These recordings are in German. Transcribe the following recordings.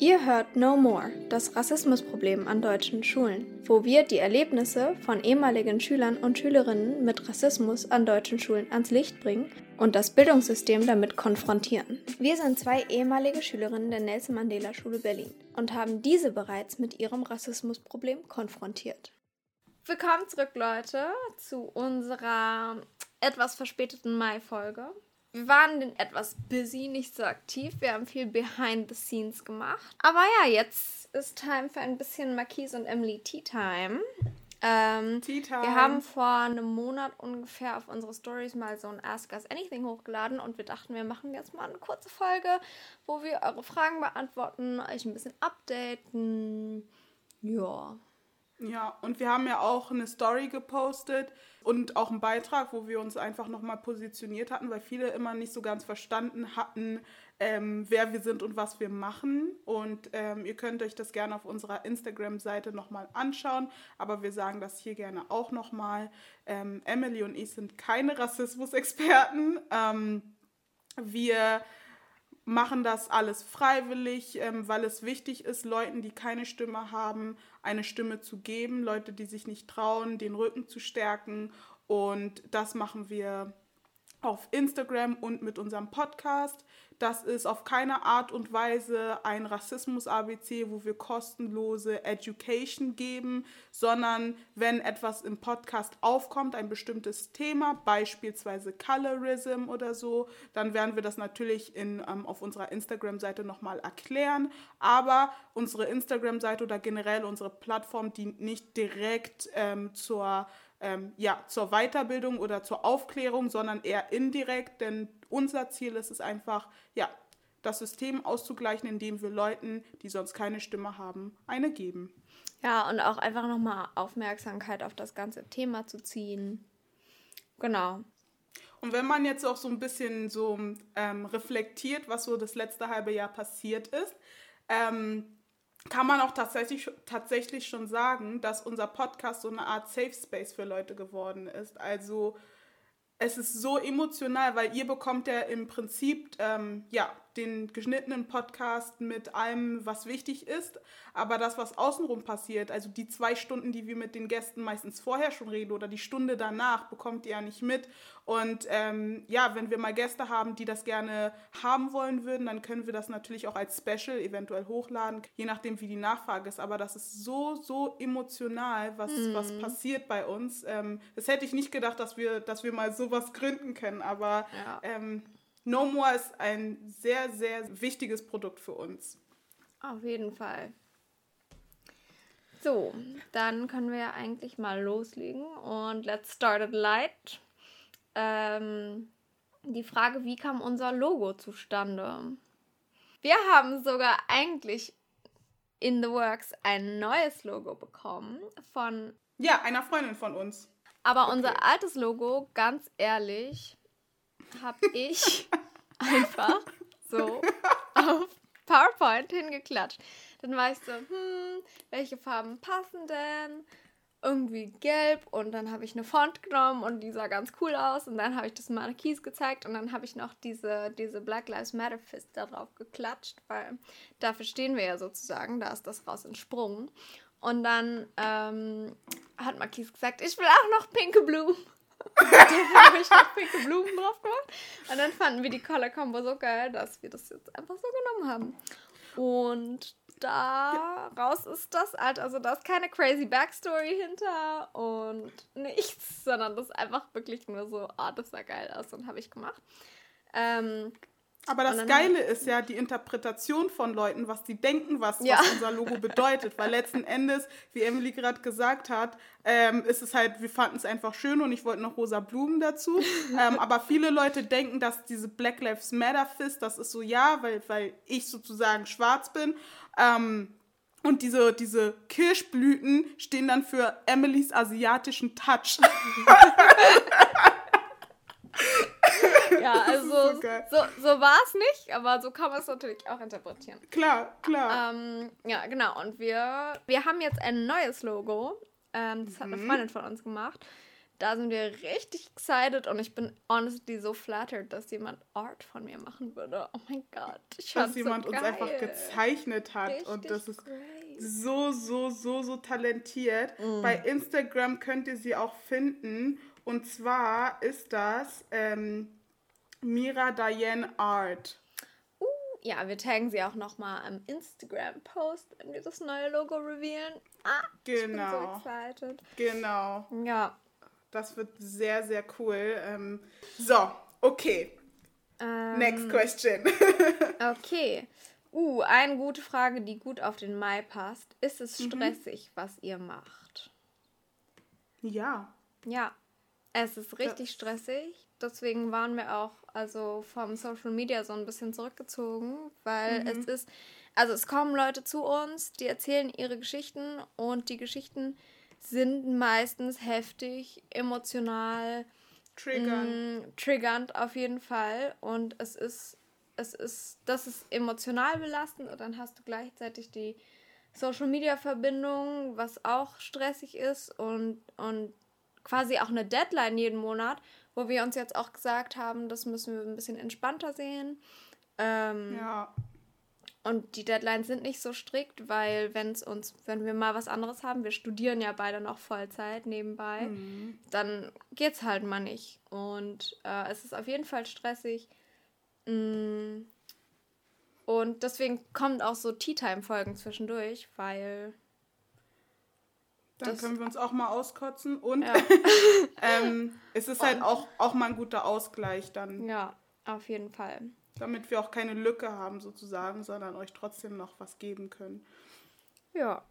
Ihr hört No More, das Rassismusproblem an deutschen Schulen, wo wir die Erlebnisse von ehemaligen Schülern und Schülerinnen mit Rassismus an deutschen Schulen ans Licht bringen und das Bildungssystem damit konfrontieren. Wir sind zwei ehemalige Schülerinnen der Nelson Mandela Schule Berlin und haben diese bereits mit ihrem Rassismusproblem konfrontiert. Willkommen zurück, Leute, zu unserer etwas verspäteten Mai-Folge wir waren etwas busy, nicht so aktiv. Wir haben viel behind the scenes gemacht. Aber ja, jetzt ist Time für ein bisschen Marquise und Emily Tea Time. Ähm, Tea Time. Wir haben vor einem Monat ungefähr auf unsere Stories mal so ein Ask Us Anything hochgeladen und wir dachten, wir machen jetzt mal eine kurze Folge, wo wir eure Fragen beantworten, euch ein bisschen updaten. Ja. Ja, und wir haben ja auch eine Story gepostet und auch einen Beitrag, wo wir uns einfach nochmal positioniert hatten, weil viele immer nicht so ganz verstanden hatten, ähm, wer wir sind und was wir machen. Und ähm, ihr könnt euch das gerne auf unserer Instagram-Seite nochmal anschauen, aber wir sagen das hier gerne auch nochmal. Ähm, Emily und ich sind keine Rassismusexperten. Ähm, wir machen das alles freiwillig, ähm, weil es wichtig ist, Leuten, die keine Stimme haben, eine Stimme zu geben, Leute, die sich nicht trauen, den Rücken zu stärken. Und das machen wir auf Instagram und mit unserem Podcast. Das ist auf keine Art und Weise ein Rassismus-ABC, wo wir kostenlose Education geben, sondern wenn etwas im Podcast aufkommt, ein bestimmtes Thema, beispielsweise Colorism oder so, dann werden wir das natürlich in, ähm, auf unserer Instagram-Seite nochmal erklären. Aber unsere Instagram-Seite oder generell unsere Plattform dient nicht direkt ähm, zur ähm, ja, zur Weiterbildung oder zur Aufklärung, sondern eher indirekt, denn unser Ziel ist es einfach, ja, das System auszugleichen, indem wir Leuten, die sonst keine Stimme haben, eine geben. Ja, und auch einfach nochmal Aufmerksamkeit auf das ganze Thema zu ziehen. Genau. Und wenn man jetzt auch so ein bisschen so ähm, reflektiert, was so das letzte halbe Jahr passiert ist, ähm, kann man auch tatsächlich, tatsächlich schon sagen, dass unser Podcast so eine Art Safe Space für Leute geworden ist. Also es ist so emotional, weil ihr bekommt ja im Prinzip ähm, ja den geschnittenen Podcast mit allem, was wichtig ist. Aber das, was außenrum passiert, also die zwei Stunden, die wir mit den Gästen meistens vorher schon reden oder die Stunde danach, bekommt ihr ja nicht mit. Und ähm, ja, wenn wir mal Gäste haben, die das gerne haben wollen würden, dann können wir das natürlich auch als Special eventuell hochladen, je nachdem, wie die Nachfrage ist. Aber das ist so, so emotional, was, mhm. was passiert bei uns. Ähm, das hätte ich nicht gedacht, dass wir, dass wir mal sowas gründen können. Aber ja. ähm, No More ist ein sehr, sehr wichtiges Produkt für uns. Auf jeden Fall. So, dann können wir ja eigentlich mal loslegen und let's start it light. Ähm, die Frage, wie kam unser Logo zustande? Wir haben sogar eigentlich in the works ein neues Logo bekommen von. Ja, einer Freundin von uns. Aber okay. unser altes Logo, ganz ehrlich, habe ich einfach so auf PowerPoint hingeklatscht. Dann war ich so, hm, welche Farben passen denn? Irgendwie gelb und dann habe ich eine Font genommen und die sah ganz cool aus und dann habe ich das Marquis gezeigt und dann habe ich noch diese, diese Black Lives Matter Fist da drauf geklatscht, weil dafür stehen wir ja sozusagen, da ist das raus entsprungen. Und dann ähm, hat Marquis gesagt, ich will auch noch pinke Blumen dann habe ich noch pinke Blumen drauf gemacht. Und dann fanden wir die Color Combo so geil, dass wir das jetzt einfach so genommen haben. Und daraus ist das halt, also da ist keine crazy Backstory hinter und nichts, sondern das ist einfach wirklich nur so, ah, oh, das sah geil aus und habe ich gemacht. Ähm, aber das Geile ist ja die Interpretation von Leuten, was die denken, was, ja. was unser Logo bedeutet. Weil letzten Endes, wie Emily gerade gesagt hat, ähm, ist es halt, wir fanden es einfach schön und ich wollte noch rosa Blumen dazu. ähm, aber viele Leute denken, dass diese Black Lives Matter Fist, das ist so ja, weil, weil ich sozusagen schwarz bin. Ähm, und diese, diese Kirschblüten stehen dann für Emilys asiatischen Touch. Ja, also so, so, so war es nicht, aber so kann man es natürlich auch interpretieren. Klar, klar. Ähm, ja, genau. Und wir, wir haben jetzt ein neues Logo. Ähm, das mhm. hat eine mhm. Freundin von uns gemacht. da sind wir richtig excited und ich bin honestly so flattered, dass jemand Art von mir machen würde. Oh mein Gott. Ich dass jemand so uns einfach gezeichnet hat richtig und das ist great. so, so, so, so talentiert. Mm. Bei Instagram könnt ihr sie auch finden und zwar ist das ähm, Mira Diane Art. Uh, ja, wir taggen sie auch nochmal im Instagram-Post, wenn wir das neue Logo revealen. Ah, genau. ich bin so genau. excited. Genau. Ja, das wird sehr, sehr cool. Ähm, so, okay. Ähm, Next question. okay. Uh, eine gute Frage, die gut auf den Mai passt. Ist es mhm. stressig, mhm. was ihr macht? Ja. Ja, es ist richtig das stressig. Deswegen waren wir auch also vom Social Media so ein bisschen zurückgezogen, weil mhm. es ist, also es kommen Leute zu uns, die erzählen ihre Geschichten und die Geschichten sind meistens heftig, emotional, triggernd. Mh, mm, triggernd auf jeden Fall. Und es ist, es ist, das ist emotional belastend und dann hast du gleichzeitig die Social Media Verbindung, was auch stressig ist und, und quasi auch eine Deadline jeden Monat, wo wir uns jetzt auch gesagt haben, das müssen wir ein bisschen entspannter sehen. Ähm, ja. Und die Deadlines sind nicht so strikt, weil wenn es uns, wenn wir mal was anderes haben, wir studieren ja beide noch Vollzeit nebenbei, mhm. dann es halt mal nicht. Und äh, es ist auf jeden Fall stressig. Mm. Und deswegen kommen auch so Tea-Time-Folgen zwischendurch, weil. Dann können wir uns auch mal auskotzen und ja. ähm, es ist halt auch, auch mal ein guter Ausgleich dann. Ja, auf jeden Fall. Damit wir auch keine Lücke haben sozusagen, sondern euch trotzdem noch was geben können. Ja.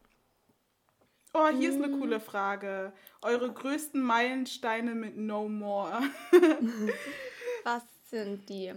Oh, hier ist eine mhm. coole Frage. Eure größten Meilensteine mit No More. was sind die?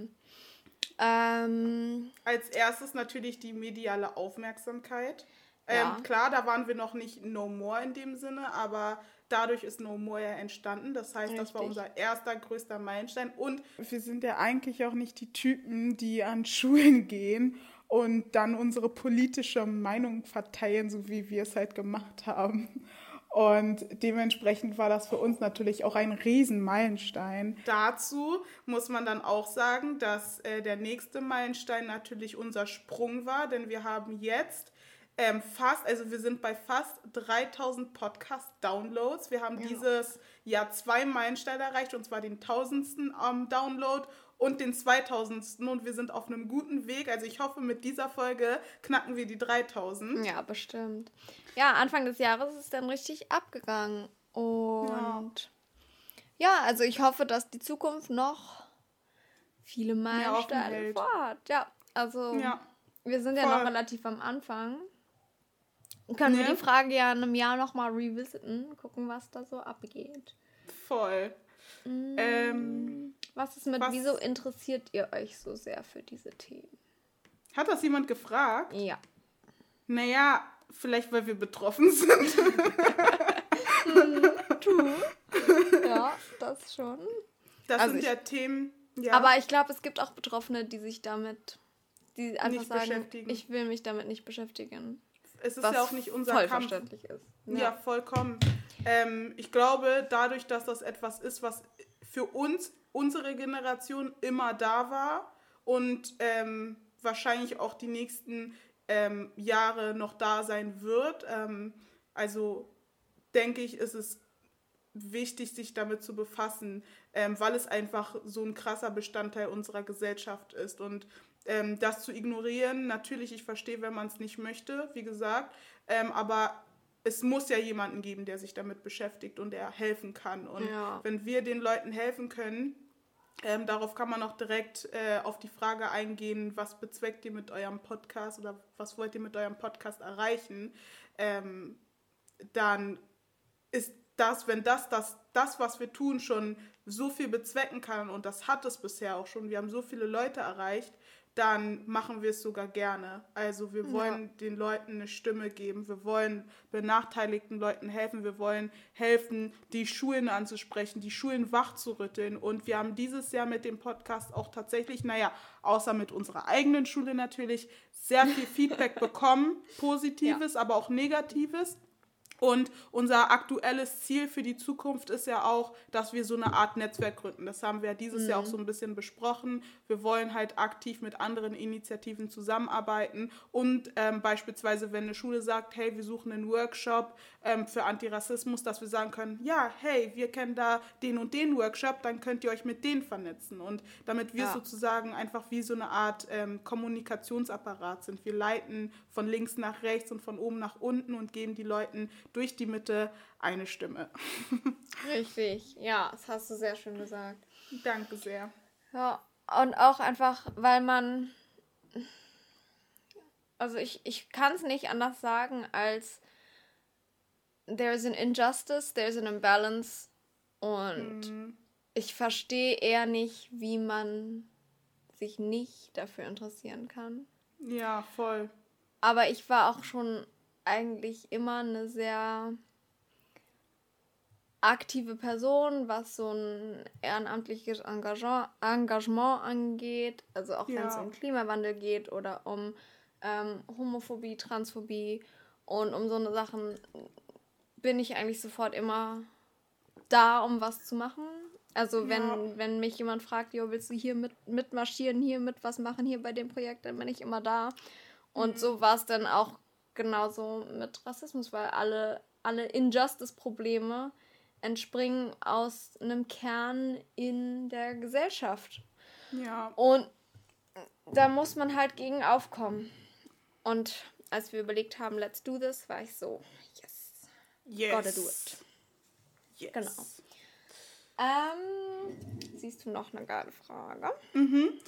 Ähm, Als erstes natürlich die mediale Aufmerksamkeit. Ja. Ähm, klar, da waren wir noch nicht No More in dem Sinne, aber dadurch ist No More ja entstanden. Das heißt, Richtig. das war unser erster größter Meilenstein. Und wir sind ja eigentlich auch nicht die Typen, die an Schulen gehen und dann unsere politische Meinung verteilen, so wie wir es halt gemacht haben. Und dementsprechend war das für uns natürlich auch ein Riesenmeilenstein. Dazu muss man dann auch sagen, dass äh, der nächste Meilenstein natürlich unser Sprung war, denn wir haben jetzt ähm, fast, also wir sind bei fast 3000 Podcast-Downloads. Wir haben ja. dieses Jahr zwei Meilensteine erreicht, und zwar den tausendsten ähm, Download und den 2000. Und wir sind auf einem guten Weg. Also ich hoffe, mit dieser Folge knacken wir die 3000. Ja, bestimmt. Ja, Anfang des Jahres ist es dann richtig abgegangen. Und ja, ja also ich hoffe, dass die Zukunft noch viele Meilensteine vorhat. Ja, also ja, wir sind ja noch relativ am Anfang. Können ja. wir die Frage ja in einem Jahr nochmal revisiten, gucken, was da so abgeht. Voll. Mm, ähm, was ist mit, was, wieso interessiert ihr euch so sehr für diese Themen? Hat das jemand gefragt? Ja. Naja, vielleicht weil wir betroffen sind. True. Ja, das schon. Das also sind ich, ja Themen. Ja. Aber ich glaube, es gibt auch Betroffene, die sich damit, die einfach sagen, ich will mich damit nicht beschäftigen es ist ja auch nicht unser voll Kampf. verständlich ist. Ja, ja vollkommen. Ähm, ich glaube, dadurch, dass das etwas ist, was für uns, unsere Generation immer da war und ähm, wahrscheinlich auch die nächsten ähm, Jahre noch da sein wird, ähm, also denke ich, ist es wichtig, sich damit zu befassen, ähm, weil es einfach so ein krasser Bestandteil unserer Gesellschaft ist. Und ähm, das zu ignorieren. Natürlich, ich verstehe, wenn man es nicht möchte, wie gesagt, ähm, aber es muss ja jemanden geben, der sich damit beschäftigt und der helfen kann. Und ja. wenn wir den Leuten helfen können, ähm, darauf kann man auch direkt äh, auf die Frage eingehen, was bezweckt ihr mit eurem Podcast oder was wollt ihr mit eurem Podcast erreichen, ähm, dann ist das, wenn das, das, das, was wir tun, schon so viel bezwecken kann und das hat es bisher auch schon, wir haben so viele Leute erreicht, dann machen wir es sogar gerne. Also wir wollen ja. den Leuten eine Stimme geben, wir wollen benachteiligten Leuten helfen, wir wollen helfen, die Schulen anzusprechen, die Schulen wachzurütteln. Und wir haben dieses Jahr mit dem Podcast auch tatsächlich, naja, außer mit unserer eigenen Schule natürlich, sehr viel Feedback bekommen, positives, ja. aber auch negatives. Und unser aktuelles Ziel für die Zukunft ist ja auch, dass wir so eine Art Netzwerk gründen. Das haben wir dieses mhm. Jahr auch so ein bisschen besprochen. Wir wollen halt aktiv mit anderen Initiativen zusammenarbeiten und ähm, beispielsweise, wenn eine Schule sagt, hey, wir suchen einen Workshop ähm, für Antirassismus, dass wir sagen können, ja, hey, wir kennen da den und den Workshop, dann könnt ihr euch mit denen vernetzen. Und damit wir ja. sozusagen einfach wie so eine Art ähm, Kommunikationsapparat sind. Wir leiten von links nach rechts und von oben nach unten und geben die Leuten durch die Mitte eine Stimme. Richtig, ja, das hast du sehr schön gesagt. Danke sehr. Ja, und auch einfach, weil man, also ich, ich kann es nicht anders sagen, als there's an injustice, there's an imbalance und mhm. ich verstehe eher nicht, wie man sich nicht dafür interessieren kann. Ja, voll. Aber ich war auch schon eigentlich immer eine sehr aktive Person, was so ein ehrenamtliches Engagement, Engagement angeht. Also auch ja. wenn es um Klimawandel geht oder um ähm, Homophobie, Transphobie und um so eine Sachen bin ich eigentlich sofort immer da, um was zu machen. Also wenn, ja. wenn mich jemand fragt, jo, willst du hier mit, mitmarschieren, hier mit was machen, hier bei dem Projekt, dann bin ich immer da. Und mhm. so war es dann auch genauso mit Rassismus, weil alle, alle Injustice-Probleme entspringen aus einem Kern in der Gesellschaft. Ja. Und da muss man halt gegen aufkommen. Und als wir überlegt haben, let's do this, war ich so, yes, yes. gotta do it. Yes. Genau. Ähm, siehst du noch eine geile Frage? Mhm.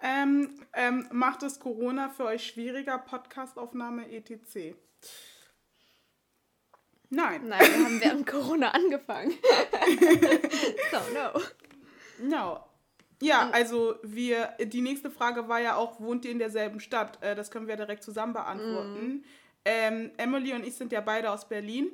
Ähm, ähm, macht es Corona für euch schwieriger, Podcastaufnahme etc.? Nein. Nein, wir haben während Corona angefangen. so, no. No. Ja, also wir, die nächste Frage war ja auch, wohnt ihr in derselben Stadt? Äh, das können wir direkt zusammen beantworten. Mm. Ähm, Emily und ich sind ja beide aus Berlin.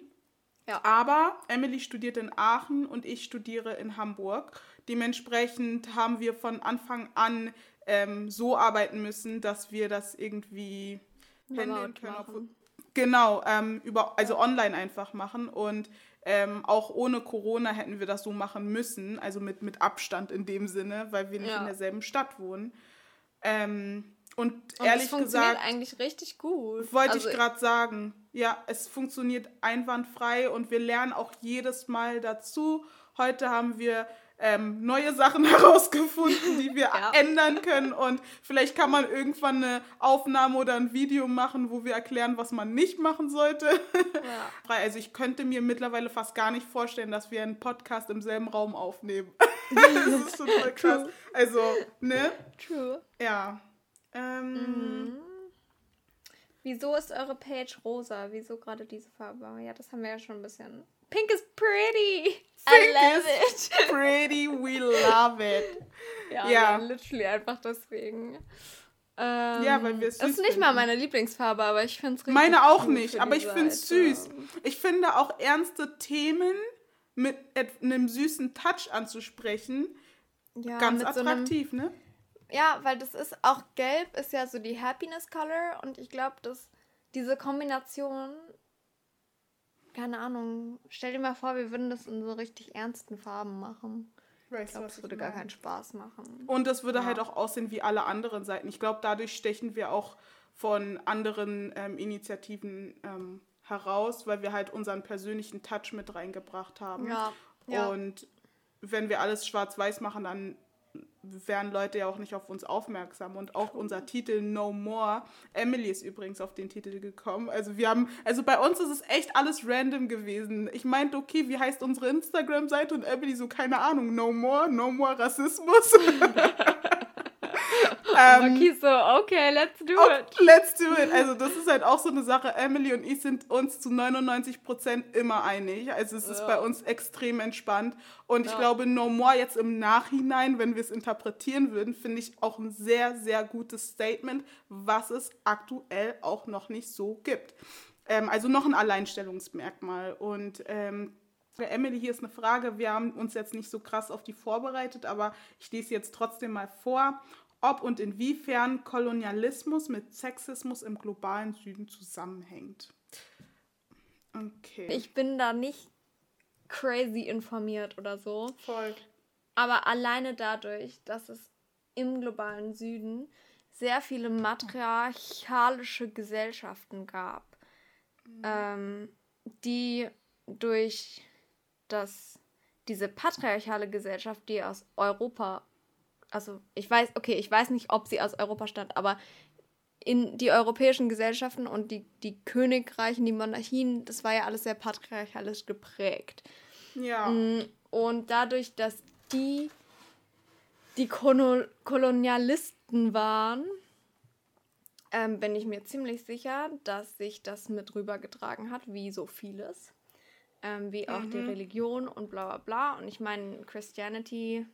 Ja. Aber Emily studiert in Aachen und ich studiere in Hamburg. Dementsprechend haben wir von Anfang an ähm, so arbeiten müssen, dass wir das irgendwie handeln können. Obwohl, genau, ähm, über, also online einfach machen. Und ähm, auch ohne Corona hätten wir das so machen müssen, also mit, mit Abstand in dem Sinne, weil wir nicht ja. in derselben Stadt wohnen. Ähm, und, und ehrlich das funktioniert gesagt, eigentlich richtig gut. Wollte also ich gerade sagen. Ja, es funktioniert einwandfrei und wir lernen auch jedes Mal dazu. Heute haben wir ähm, neue Sachen herausgefunden, die wir ja. ändern können. Und vielleicht kann man irgendwann eine Aufnahme oder ein Video machen, wo wir erklären, was man nicht machen sollte. Ja. Also ich könnte mir mittlerweile fast gar nicht vorstellen, dass wir einen Podcast im selben Raum aufnehmen. das ist voll krass. True. Also, ne? True. Ja. Ähm, mhm. Wieso ist eure Page rosa? Wieso gerade diese Farbe? Ja, das haben wir ja schon ein bisschen. Pink is pretty. Pink I love is it. pretty. We love it. Ja, ja. literally einfach deswegen. Ähm, ja, weil wir es süß ist nicht finden. mal meine Lieblingsfarbe, aber ich finde es richtig Meine auch nicht, aber ich finde es süß. Ich finde auch ernste Themen mit einem süßen Touch anzusprechen ja, ganz attraktiv, so einem, ne? Ja, weil das ist auch gelb ist ja so die Happiness Color und ich glaube, dass diese Kombination keine Ahnung, stell dir mal vor, wir würden das in so richtig ernsten Farben machen. ich glaube, das würde gar keinen Spaß machen. Und das würde ja. halt auch aussehen wie alle anderen Seiten. Ich glaube, dadurch stechen wir auch von anderen ähm, Initiativen ähm, heraus, weil wir halt unseren persönlichen Touch mit reingebracht haben. Ja. ja. Und wenn wir alles schwarz-weiß machen, dann wären Leute ja auch nicht auf uns aufmerksam. Und auch unser Titel No More. Emily ist übrigens auf den Titel gekommen. Also wir haben, also bei uns ist es echt alles random gewesen. Ich meinte, okay, wie heißt unsere Instagram-Seite? Und Emily so, keine Ahnung, No More, No More Rassismus. ähm, okay, so, okay, let's do it. Let's do it. Also das ist halt auch so eine Sache. Emily und ich sind uns zu 99 Prozent immer einig. Also es ist ja. bei uns extrem entspannt. Und ja. ich glaube, No More jetzt im Nachhinein, wenn wir es interpretieren würden, finde ich auch ein sehr, sehr gutes Statement, was es aktuell auch noch nicht so gibt. Ähm, also noch ein Alleinstellungsmerkmal. Und ähm, Emily, hier ist eine Frage. Wir haben uns jetzt nicht so krass auf die vorbereitet, aber ich lese jetzt trotzdem mal vor ob und inwiefern Kolonialismus mit Sexismus im globalen Süden zusammenhängt. Okay. Ich bin da nicht crazy informiert oder so. Voll. Aber alleine dadurch, dass es im globalen Süden sehr viele matriarchalische Gesellschaften gab, ähm, die durch das, diese patriarchale Gesellschaft, die aus Europa, also ich weiß, okay, ich weiß nicht, ob sie aus Europa stammt, aber in die europäischen Gesellschaften und die, die Königreichen, die Monarchien, das war ja alles sehr patriarchalisch geprägt. Ja. Mm, Und dadurch, dass die die Kolonialisten waren, ähm, bin ich mir ziemlich sicher, dass sich das mit rübergetragen hat, wie so vieles. Ähm, wie auch die Religion und bla bla bla. Und ich meine, Christianity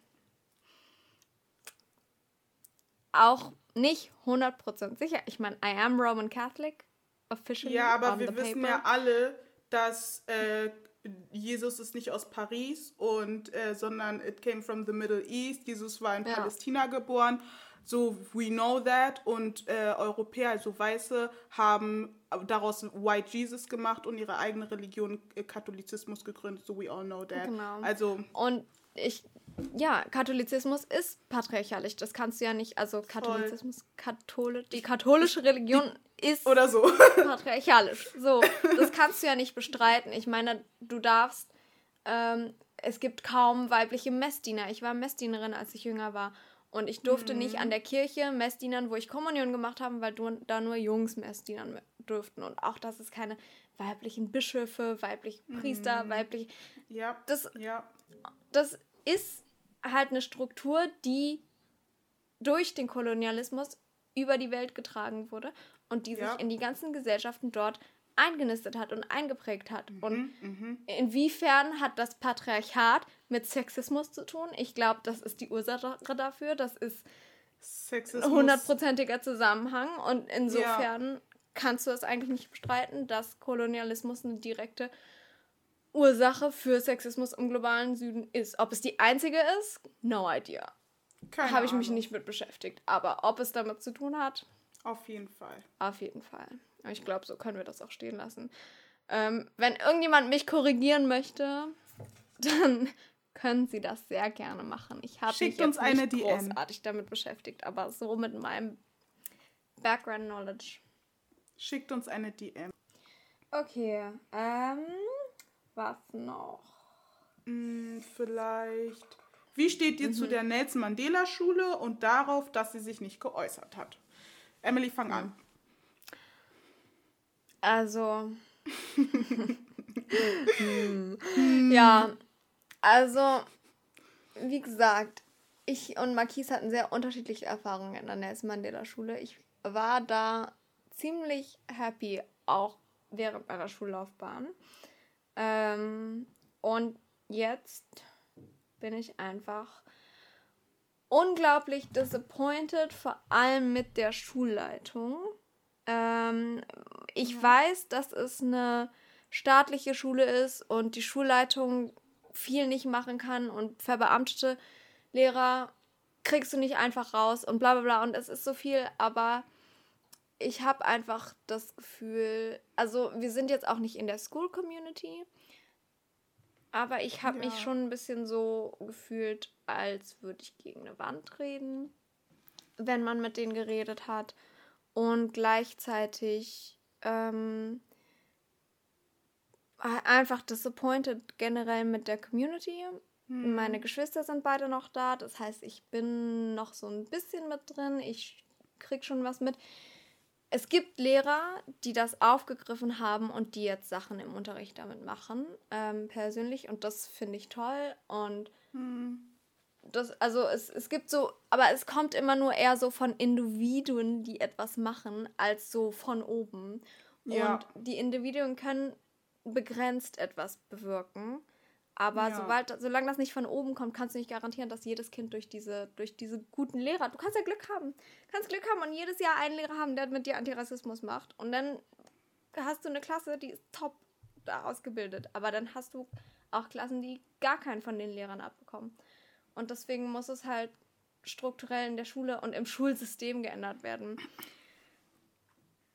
auch nicht 100% sicher. Ich meine, I am Roman Catholic, officially. Ja, aber wir wissen paper. ja alle, dass äh, Jesus ist nicht aus Paris und äh, sondern it came from the Middle East. Jesus war in Ja. Palästina geboren. So we know that und äh, Europäer, also Weiße, haben daraus White Jesus gemacht und ihre eigene Religion äh, Katholizismus gegründet. So we all know that. Genau. Also Und ich, ja, Katholizismus ist patriarchalisch. Das kannst du ja nicht, also Katholizismus, Katholisch, die katholische Religion ist oder so. patriarchalisch. So, das kannst du ja nicht bestreiten. Ich meine, du darfst, ähm, es gibt kaum weibliche Messdiener. Ich war Messdienerin, als ich jünger war. Und ich durfte nicht an der Kirche Messdienern, wo ich Kommunion gemacht habe, weil du, da nur Jungs Messdienern durften. Und auch, dass es keine weiblichen Bischöfe, weibliche Priester, weibliche ja. Das- ja. das ist halt eine Struktur, die durch den Kolonialismus über die Welt getragen wurde und die Ja. sich in die ganzen Gesellschaften dort eingenistet hat und eingeprägt hat. Mhm, Und inwiefern hat das Patriarchat mit Sexismus zu tun? Ich glaube, das ist die Ursache dafür. Das ist Sexismus. ein hundertprozentiger Zusammenhang. Und insofern kannst du es eigentlich nicht bestreiten, dass Kolonialismus eine direkte Ursache für Sexismus im globalen Süden ist. Ob es die einzige ist, no idea. Keine Habe ich mich nicht mit beschäftigt. Aber ob es damit zu tun hat, Auf jeden Fall. auf jeden Fall. Ich glaube, so können wir das auch stehen lassen. Ähm, wenn irgendjemand mich korrigieren möchte, dann können Sie das sehr gerne machen. Ich habe mich Schickt jetzt uns eine nicht DM. großartig damit beschäftigt, aber so mit meinem Background Knowledge. Schickt uns eine DM. Okay, ähm, was noch? Hm, vielleicht. Wie steht ihr zu Mhm. der Nelson Mandela Schule und darauf, dass sie sich nicht geäußert hat? Emily, fang an. Also. hm. Ja, also, wie gesagt, ich und Marquise hatten sehr unterschiedliche Erfahrungen in der Nelson Mandela Schule. Ich war da ziemlich happy, auch während meiner Schullaufbahn. Ähm, und jetzt bin ich einfach unglaublich disappointed, vor allem mit der Schulleitung. Ähm, ich weiß, dass es eine staatliche Schule ist und die Schulleitung viel nicht machen kann und verbeamtete Lehrer kriegst du nicht einfach raus und bla bla bla und es ist so viel, aber ich habe einfach das Gefühl, also wir sind jetzt auch nicht in der School Community, aber ich habe mich Ja. schon ein bisschen so gefühlt, als würde ich gegen eine Wand reden, wenn man mit denen geredet hat. Und gleichzeitig ähm, einfach disappointed generell mit der Community. Meine Geschwister sind beide noch da, das heißt, ich bin noch so ein bisschen mit drin. Ich krieg schon was mit. Es gibt Lehrer, die das aufgegriffen haben und die jetzt Sachen im Unterricht damit machen, ähm, persönlich. Und das finde ich toll. Und das, also es, es gibt so, aber es kommt immer nur eher so von Individuen, die etwas machen, als so von oben. Ja. Und die Individuen können begrenzt etwas bewirken. Aber Ja. sobald, solange das nicht von oben kommt, kannst du nicht garantieren, dass jedes Kind durch diese, durch diese guten Lehrer, du kannst ja Glück haben, kannst Glück haben und jedes Jahr einen Lehrer haben, der mit dir Antirassismus macht. Und dann hast du eine Klasse, die ist top da ausgebildet. Aber dann hast du auch Klassen, die gar keinen von den Lehrern abbekommen. Und deswegen muss es halt strukturell in der Schule und im Schulsystem geändert werden.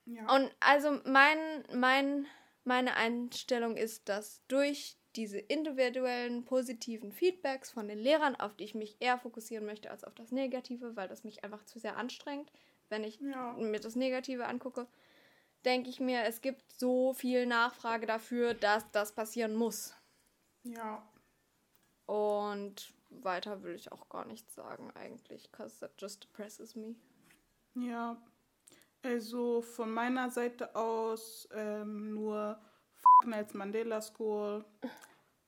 Ja. Und also mein, mein Meine Einstellung ist, dass durch diese individuellen positiven Feedbacks von den Lehrern, auf die ich mich eher fokussieren möchte als auf das Negative, weil das mich einfach zu sehr anstrengt, wenn ich ja. mir das Negative angucke, denke ich mir, es gibt so viel Nachfrage dafür, dass das passieren muss. Ja. Und weiter will ich auch gar nichts sagen eigentlich, because that just depresses me. Ja, also von meiner Seite aus ähm, nur Nelson Mandela School.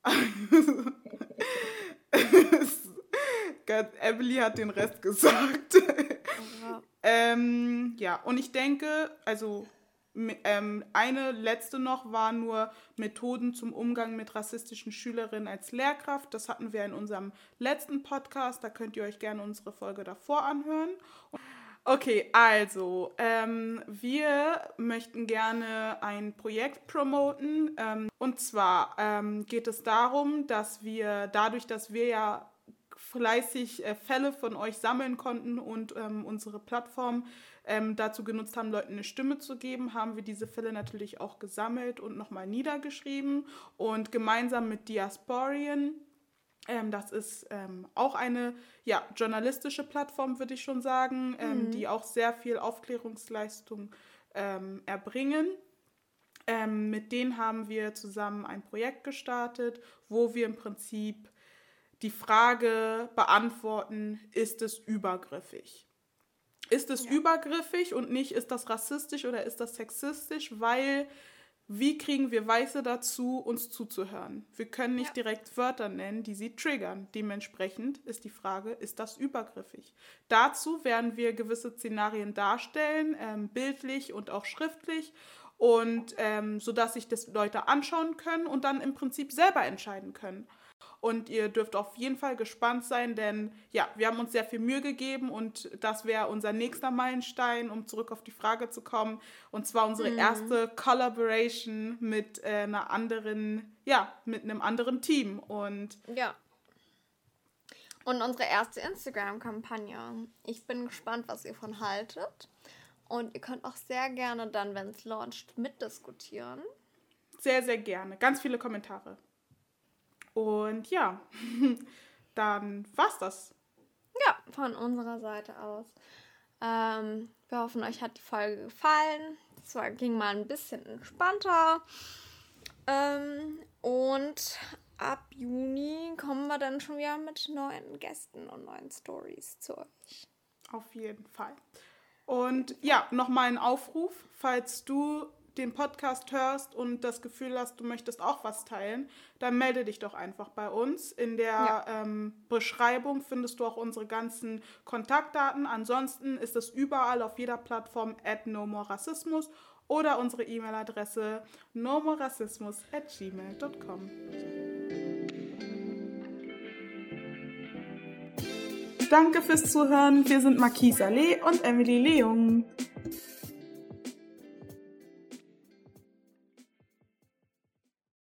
Gott, Emily hat den Rest gesagt. Ja. ähm, ja, und ich denke, also ähm, eine letzte noch war nur Methoden zum Umgang mit rassistischen Schülerinnen als Lehrkraft. Das hatten wir in unserem letzten Podcast. Da könnt ihr euch gerne unsere Folge davor anhören. Okay, also ähm, wir möchten gerne ein Projekt promoten. Ähm, und zwar ähm, geht es darum, dass wir dadurch, dass wir ja fleißig äh, Fälle von euch sammeln konnten und ähm, unsere Plattform ähm, dazu genutzt haben, Leuten eine Stimme zu geben, haben wir diese Fälle natürlich auch gesammelt und nochmal niedergeschrieben und gemeinsam mit Diasporien ähm, das ist ähm, auch eine ja, journalistische Plattform, würde ich schon sagen, ähm, mhm. die auch sehr viel Aufklärungsleistung ähm, erbringen. Ähm, mit denen haben wir zusammen ein Projekt gestartet, wo wir im Prinzip die Frage beantworten, ist es übergriffig? Ist es ja. übergriffig und nicht, ist das rassistisch oder ist das sexistisch? Weil wie kriegen wir Weiße dazu, uns zuzuhören? Wir können nicht ja. direkt Wörter nennen, die sie triggern. Dementsprechend ist die Frage, ist das übergriffig? Dazu werden wir gewisse Szenarien darstellen, ähm, bildlich und auch schriftlich, und ähm, sodass sich das Leute anschauen können und dann im Prinzip selber entscheiden können. Und ihr dürft auf jeden Fall gespannt sein, denn ja, wir haben uns sehr viel Mühe gegeben und das wäre unser nächster Meilenstein, um zurück auf die Frage zu kommen. Und zwar unsere mhm. erste Collaboration mit äh, einer anderen, ja, mit einem anderen Team. Und ja. Und unsere erste Instagram-Kampagne. Ich bin gespannt, was ihr von haltet. Und ihr könnt auch sehr gerne dann, wenn es launcht, mitdiskutieren. Sehr, sehr gerne. Ganz viele Kommentare. Und ja, dann war's das. Ja, von unserer Seite aus. Ähm, wir hoffen, euch hat die Folge gefallen. Es ging mal ein bisschen entspannter. Ähm, und ab Juni kommen wir dann schon wieder mit neuen Gästen und neuen Stories zu euch. Auf jeden Fall. Und ja, nochmal ein Aufruf, falls du den Podcast hörst und das Gefühl hast, du möchtest auch was teilen, dann melde dich doch einfach bei uns. In der ja. ähm, Beschreibung findest du auch unsere ganzen Kontaktdaten. Ansonsten ist es überall auf jeder Plattform at nomorassismus oder unsere E-Mail-Adresse nomorassismus at gmail.com. Danke fürs Zuhören. Wir sind Marquise Allee und Emily Leung.